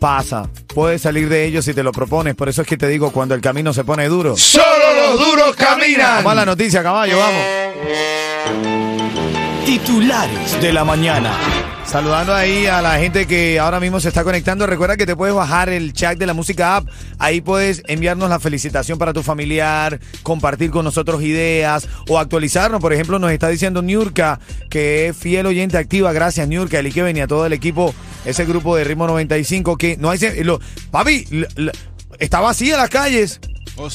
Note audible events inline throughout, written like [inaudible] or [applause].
pasa. Puedes salir de ello si te lo propones. Por eso es que te digo, cuando el camino se pone duro. Solo los duros caminan. Vamos a la noticia, caballo, vamos. Titulares de la mañana. Saludando ahí a la gente que ahora mismo se está conectando. Recuerda que te puedes bajar el chat de la música app. Ahí puedes enviarnos la felicitación para tu familiar, compartir con nosotros ideas o actualizarnos. Por ejemplo, nos está diciendo Niurka, que es fiel oyente activa. Gracias, Niurka, el Ike venía todo el equipo, ese grupo de ritmo 95, que no hay. Lo, papi, l- l- está vacía las calles.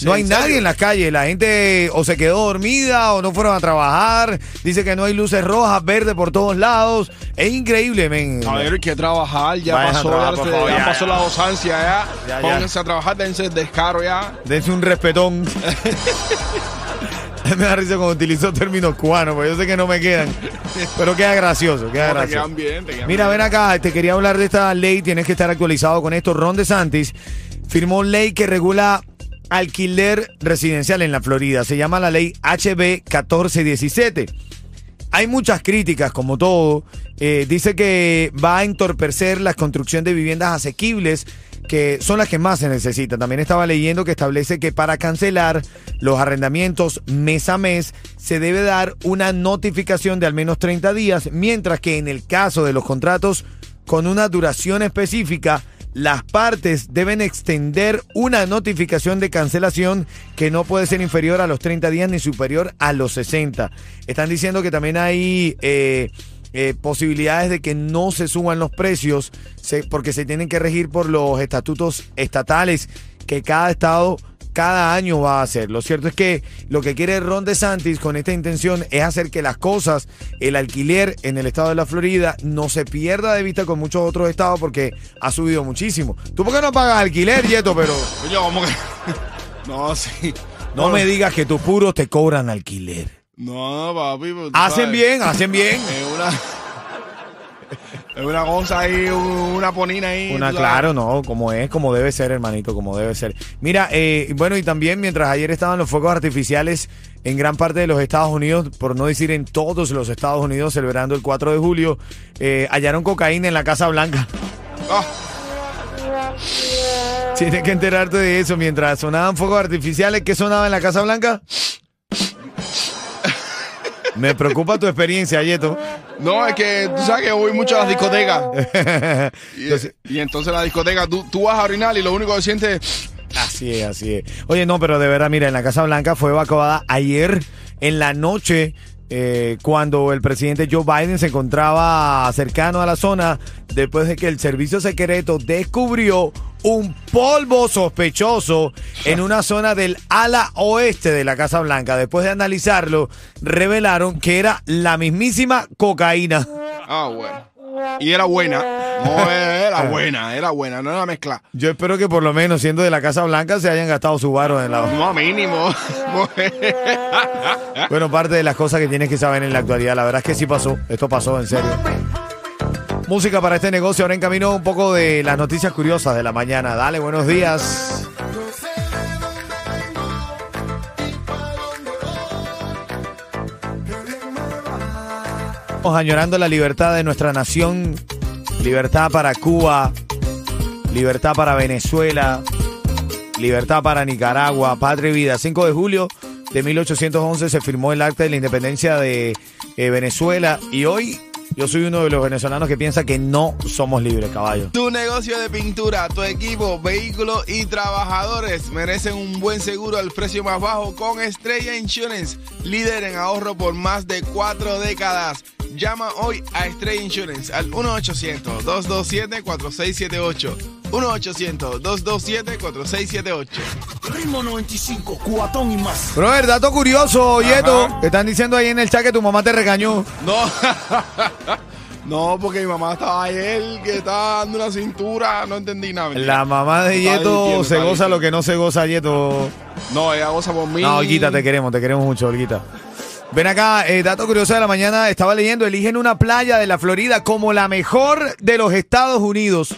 No hay nadie en las calles. La gente o se quedó dormida o no fueron a trabajar. Dice que no hay luces rojas, verdes por todos lados. Es increíble, men. A ver, hay que trabajar, ya Vayan pasó, trabajar, ya, por se- favor, ya ya, pasó ya. la dosancia ya. Ya, ya. Pónganse a trabajar, dense el descaro ya. Dense un respetón. [laughs] [laughs] me da risa cuando utilizó términos cubanos, porque yo sé que no me quedan. Pero queda gracioso, queda No, te gracioso. quedan bien, te quedan Mira, bien. ven acá, te quería hablar de esta ley, tienes que estar actualizado con esto. Ron DeSantis firmó ley que regula alquiler residencial en la Florida. Se llama la ley HB 1417. Hay muchas críticas, como todo. Eh, dice que va a entorpecer la construcción de viviendas asequibles, que son las que más se necesitan. También estaba leyendo que establece que para cancelar los arrendamientos mes a mes se debe dar una notificación de al menos 30 días, mientras que en el caso de los contratos con una duración específica, las partes deben extender una notificación de cancelación que no puede ser inferior a los 30 días ni superior a los 60. Están diciendo que también hay eh, eh, posibilidades de que no se suban los precios porque se tienen que regir por los estatutos estatales que cada estado cada año va a hacer. Lo cierto es que lo que quiere Ron DeSantis con esta intención es hacer que las cosas, el alquiler en el estado de la Florida, no se pierda de vista con muchos otros estados porque ha subido muchísimo. ¿Tú por qué no pagas alquiler, Yeto? Pero Oye, ¿cómo que? [laughs] No, sí. no me digas que tus puros te cobran alquiler. No, papi. pues, Hacen sabes, bien, hacen bien. [laughs] Es una. Es una cosa ahí, un- una ponina ahí. Una, claro, no, como es, como debe ser, hermanito, como debe ser. Mira, eh, bueno, y también mientras ayer estaban los fuegos artificiales en gran parte de los Estados Unidos, por no decir en todos los Estados Unidos, celebrando el 4 de julio, eh, hallaron cocaína en la Casa Blanca. Ah, Tienes que enterarte de eso. Mientras sonaban fuegos artificiales, ¿qué sonaba en la Casa Blanca? Me preocupa tu experiencia, Yeto. no, es que tú sabes que voy mucho a las discotecas. [laughs] Y, Entonces- y entonces la discoteca, tú, tú vas a orinar y lo único que sientes es. Así es, así es. Oye, no, pero de verdad, mira, en la Casa Blanca fue evacuada ayer en la noche. eh, cuando el presidente Joe Biden se encontraba cercano a la zona después de que el servicio secreto descubrió un polvo sospechoso en una zona del ala oeste de la Casa Blanca. Después de analizarlo, revelaron que era la mismísima cocaína. Ah, bueno. Y era buena. No, era buena, era buena, no era mezcla. Yo espero que por lo menos siendo de la Casa Blanca se hayan gastado su varo en la... No, mínimo. Bueno, parte de las cosas que tienes que saber en la actualidad. La verdad es que sí pasó. Esto pasó, en serio. Música para este negocio. Ahora en camino un poco de las noticias curiosas de la mañana. Dale, buenos días. Estamos añorando la libertad de nuestra nación. Libertad para Cuba. Libertad para Venezuela. Libertad para Nicaragua. Patria y vida. 5 de julio de 1811 se firmó el acta de la independencia de eh, Venezuela. Y hoy Yo soy uno de los venezolanos que piensa que no somos libres, caballo. Tu negocio de pintura, tu equipo, vehículos y trabajadores merecen un buen seguro al precio más bajo con Estrella Insurance, líder en ahorro por más de cuatro décadas. Llama hoy a Estrella Insurance al 1-800-227-4678. 1-800-227-4678. Ritmo 95, cuatón y más. Brother, dato curioso, Yeto. Te están diciendo ahí en el chat que tu mamá te regañó. No. [laughs] No, porque mi mamá estaba ayer que estaba dando una cintura, no entendí nada. La mamá de Yeto se goza lo que no se goza Yeto. No, ella goza por mí. No, Olguita, te queremos, te queremos mucho, Olguita. Ven acá, eh, dato curioso de la mañana, estaba leyendo, eligen una playa de la Florida como la mejor de los Estados Unidos.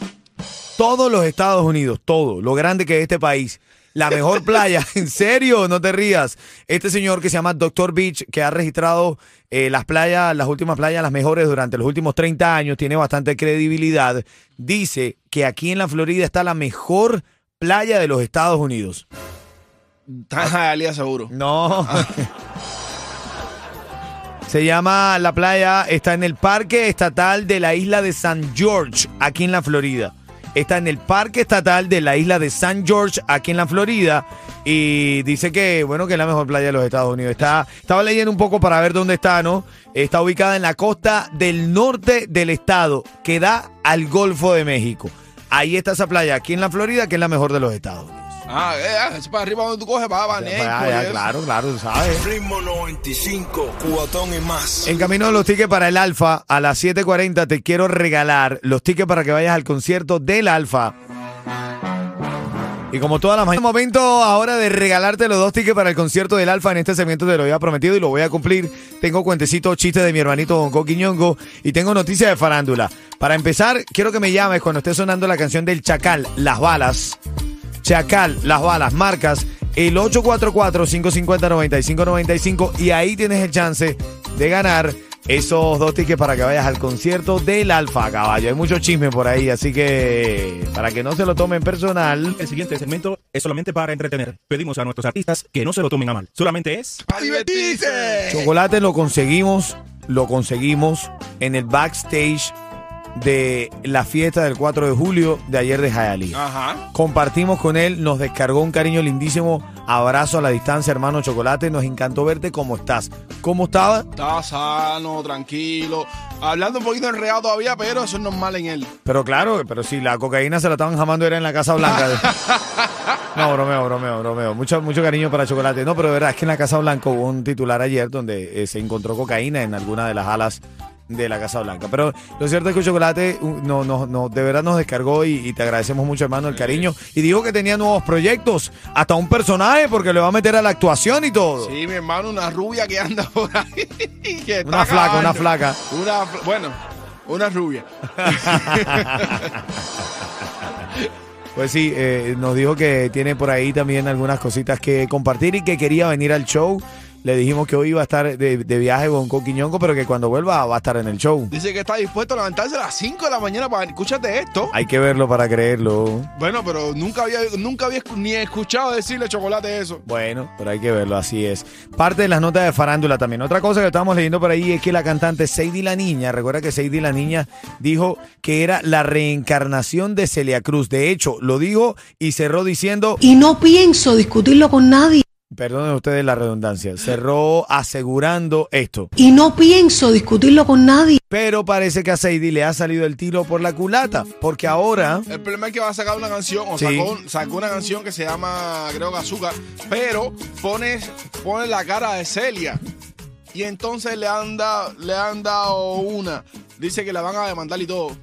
Todos los Estados Unidos, todo, lo grande que es este país. La mejor playa, [laughs] en serio, no te rías. Este señor que se llama Dr. Beach, que ha registrado eh, las playas, las últimas playas, las mejores durante los últimos 30 años, tiene bastante credibilidad, dice que aquí en la Florida está la mejor playa de los Estados Unidos. Hialeah seguro. No. Se llama la playa, está en el Parque Estatal de la isla de San George, aquí en la Florida. Está en el Parque Estatal de la isla de San George, aquí en la Florida. Y dice que, bueno, que es la mejor playa de los Estados Unidos. Está, estaba leyendo un poco para ver dónde está, ¿no? Está ubicada en la costa del norte del estado, que da al Golfo de México. Ahí está esa playa, aquí en la Florida, que es la mejor de los Estados Unidos. Ah, eh, es para arriba donde tú coges, para Baneco. Ya, ya, claro, claro, tú sabes. Ritmo 95, cuatón y más. En camino de los tickets para el Alfa, a las 7.40 te quiero regalar los tickets para que vayas al concierto del Alfa. Y como todas las mañanas, momento ahora de regalarte los dos tickets para el concierto del Alfa. En este segmento te lo había prometido y lo voy a cumplir. Tengo cuentecito, chiste de mi hermanito Don Coqui Ñongo y tengo noticias de farándula. Para empezar, quiero que me llames cuando esté sonando la canción del Chacal, Las Balas. Chacal, Las Balas, marcas el 844-550-9595 y ahí tienes el chance de ganar esos dos tickets para que vayas al concierto del Alfa Caballo. Hay mucho chisme por ahí, así que para que no se lo tomen personal. El siguiente segmento es solamente para entretener. Pedimos a nuestros artistas que no se lo tomen a mal. Solamente es... ¡Para divertirse! Chocolate lo conseguimos, lo conseguimos en el backstage de la fiesta del 4 de julio de ayer de Hialeah. Ajá. Compartimos con él, nos descargó un cariño lindísimo. Abrazo a la distancia, hermano Chocolate. Nos encantó verte cómo estás. ¿Cómo estaba? Estaba sano, tranquilo. Hablando un poquito enredado todavía, pero eso es normal en él. Pero claro, pero si la cocaína se la estaban jamando era en la Casa Blanca. [laughs] No, bromeo, bromeo, bromeo. Mucho, mucho cariño para Chocolate. No, pero de verdad es que en la Casa Blanca hubo un titular ayer donde eh, se encontró cocaína en alguna de las alas de la Casa Blanca. Pero lo cierto es que Chocolate uh, no, no, no, de verdad nos descargó y, y te agradecemos mucho, hermano, el cariño. Y dijo que tenía nuevos proyectos, hasta un personaje, porque le va a meter a la actuación y todo. Sí, mi hermano, una rubia que anda por ahí. [laughs] que está Una flaca, una flaca. Una, bueno, una rubia. [laughs] Pues sí, eh, nos dijo que tiene por ahí también algunas cositas que compartir y que quería venir al show. Le dijimos que hoy iba a estar de, de viaje con Coquiñongo, pero que cuando vuelva va a estar en el show. Dice que está dispuesto a levantarse a las 5 de la mañana para... Escúchate esto. Hay que verlo para creerlo. Bueno, pero nunca había, nunca había ni escuchado decirle chocolate eso. Bueno, pero hay que verlo, así es. Parte de las notas de farándula también. Otra cosa que estábamos leyendo por ahí es que la cantante Sadie la Niña, recuerda que Sadie la Niña dijo que era la reencarnación de Celia Cruz. De hecho, lo dijo y cerró diciendo, y no pienso discutirlo con nadie. Perdonen ustedes la redundancia, cerró asegurando esto. Y no pienso discutirlo con nadie. Pero parece que a Sadie le ha salido el tiro por la culata, porque ahora... El problema es que va a sacar una canción, o Sí. sacó, sacó una canción que se llama, creo que Azúcar, pero pone, pone la cara de Celia. Y entonces le han, dado, le han dado una. Dice que la van a demandar y todo.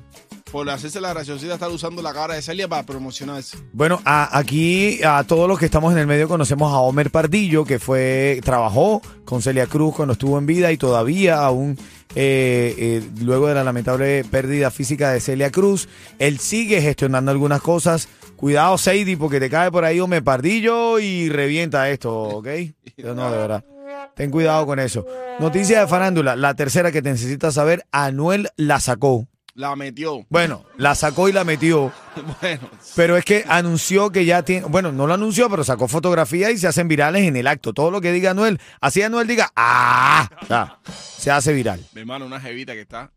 Por hacerse la graciosita, estar usando la cara de Celia para promocionarse. Bueno, aquí a todos los que estamos en el medio conocemos a Homer Pardillo, que fue, trabajó con Celia Cruz cuando estuvo en vida y todavía aún, eh, eh, luego de la lamentable pérdida física de Celia Cruz, él sigue gestionando algunas cosas. Cuidado, Sadie, porque te cae por ahí Homer Pardillo y revienta esto, ¿ok? No, de verdad. Ten cuidado con eso. Noticia de farándula, la tercera que te necesitas saber, Anuel la sacó. La metió. Bueno, la sacó y la metió. [laughs] Bueno, Pero es que anunció que ya tiene, bueno, no lo anunció, pero sacó fotografías y se hacen virales en el acto. Todo lo que diga Anuel, así Anuel diga, ¡ah! Se hace viral. mi hermano, una jevita que está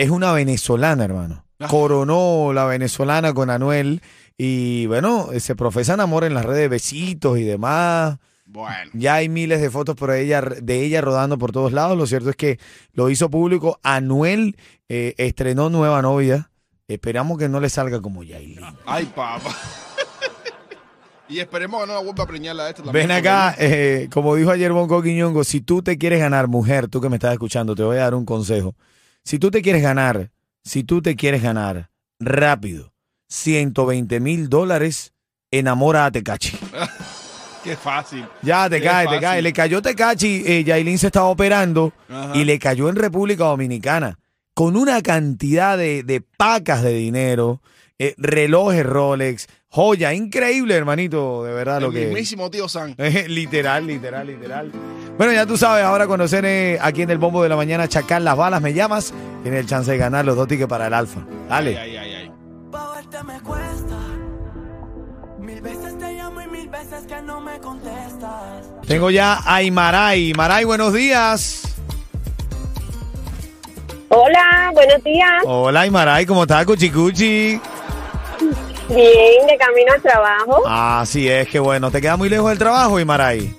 es una venezolana, hermano. Ah. Coronó la venezolana con Anuel y bueno, se profesan amor en las redes, besitos y demás. Bueno. Ya hay miles de fotos por ella, de ella rodando por todos lados. Lo cierto es que lo hizo público. Anuel eh, estrenó nueva novia. Esperamos que no le salga como Yailin. Ay, papá. y esperemos que no la vuelva a preñar la esta también. Ven acá, eh, como dijo ayer Bonco Quiñongo, si tú te quieres ganar, mujer, tú que me estás escuchando, te voy a dar un consejo. Si tú te quieres ganar, si tú te quieres ganar rápido 120 mil dólares, enamora a Tecachi. [laughs] [laughs] Qué fácil. Ya, te Qué cae, te cae. Le cayó Tecachi, eh, Yailin se estaba operando Ajá. y le cayó en República Dominicana con una cantidad de, de pacas de dinero, eh, relojes Rolex, joya, increíble, hermanito, de verdad lo El que... mismísimo tío San. [laughs] Literal, literal, literal. Bueno, ya tú sabes, ahora conocer eh, aquí en el bombo de la mañana, Chacal Las Balas, me llamas, tienes el chance de ganar los dos tickets para el Alfa. Dale. Ay, ay, ay, Tengo ya a Imaray. Imaray, buenos días. Hola, buenos días. Hola, Imaray, ¿cómo estás, Cuchicuchi? Bien, de camino al trabajo. Así es, que bueno. ¿Te queda muy lejos del trabajo, Imaray?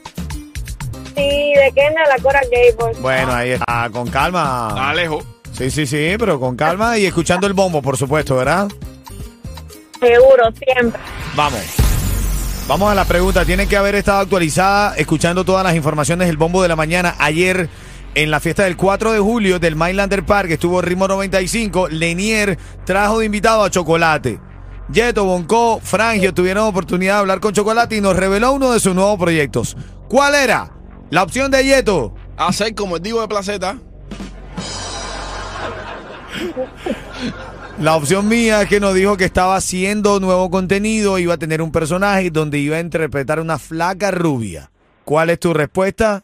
Sí, de Kendall a la Cora Gables. Bueno, ahí está, con calma. Está lejos. Sí, sí, sí, pero con calma y escuchando el bombo, por supuesto, ¿verdad? Seguro, siempre. Vamos. Vamos a la pregunta. Tiene que haber estado actualizada escuchando todas las informaciones del bombo de la mañana. Ayer, en la fiesta del 4 de julio del Mylander Park, estuvo Ritmo 95. Lenier trajo de invitado a Chocolate. Yeto, Bonco, Frangio tuvieron oportunidad de hablar con Chocolate y nos reveló uno de sus nuevos proyectos. ¿Cuál era? La opción de Yeto. Hacer como el divo de Placeta. La opción mía es que nos dijo que estaba haciendo nuevo contenido, iba a tener un personaje donde iba a interpretar una flaca rubia. ¿Cuál es tu respuesta?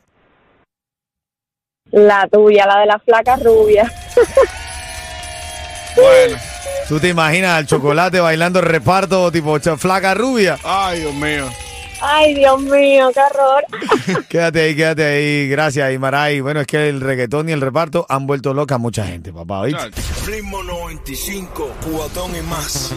La tuya, la de la flaca rubia. [laughs] Bueno. ¿Tú te imaginas al chocolate bailando el reparto tipo flaca rubia? Ay, Dios mío. Ay, Dios mío, qué horror. [laughs] Quédate ahí, quédate ahí. Gracias, Imaray. Bueno, es que el reggaetón y el reparto han vuelto loca a mucha gente, papá. ¿oíste? Ritmo 95, cubatón y más.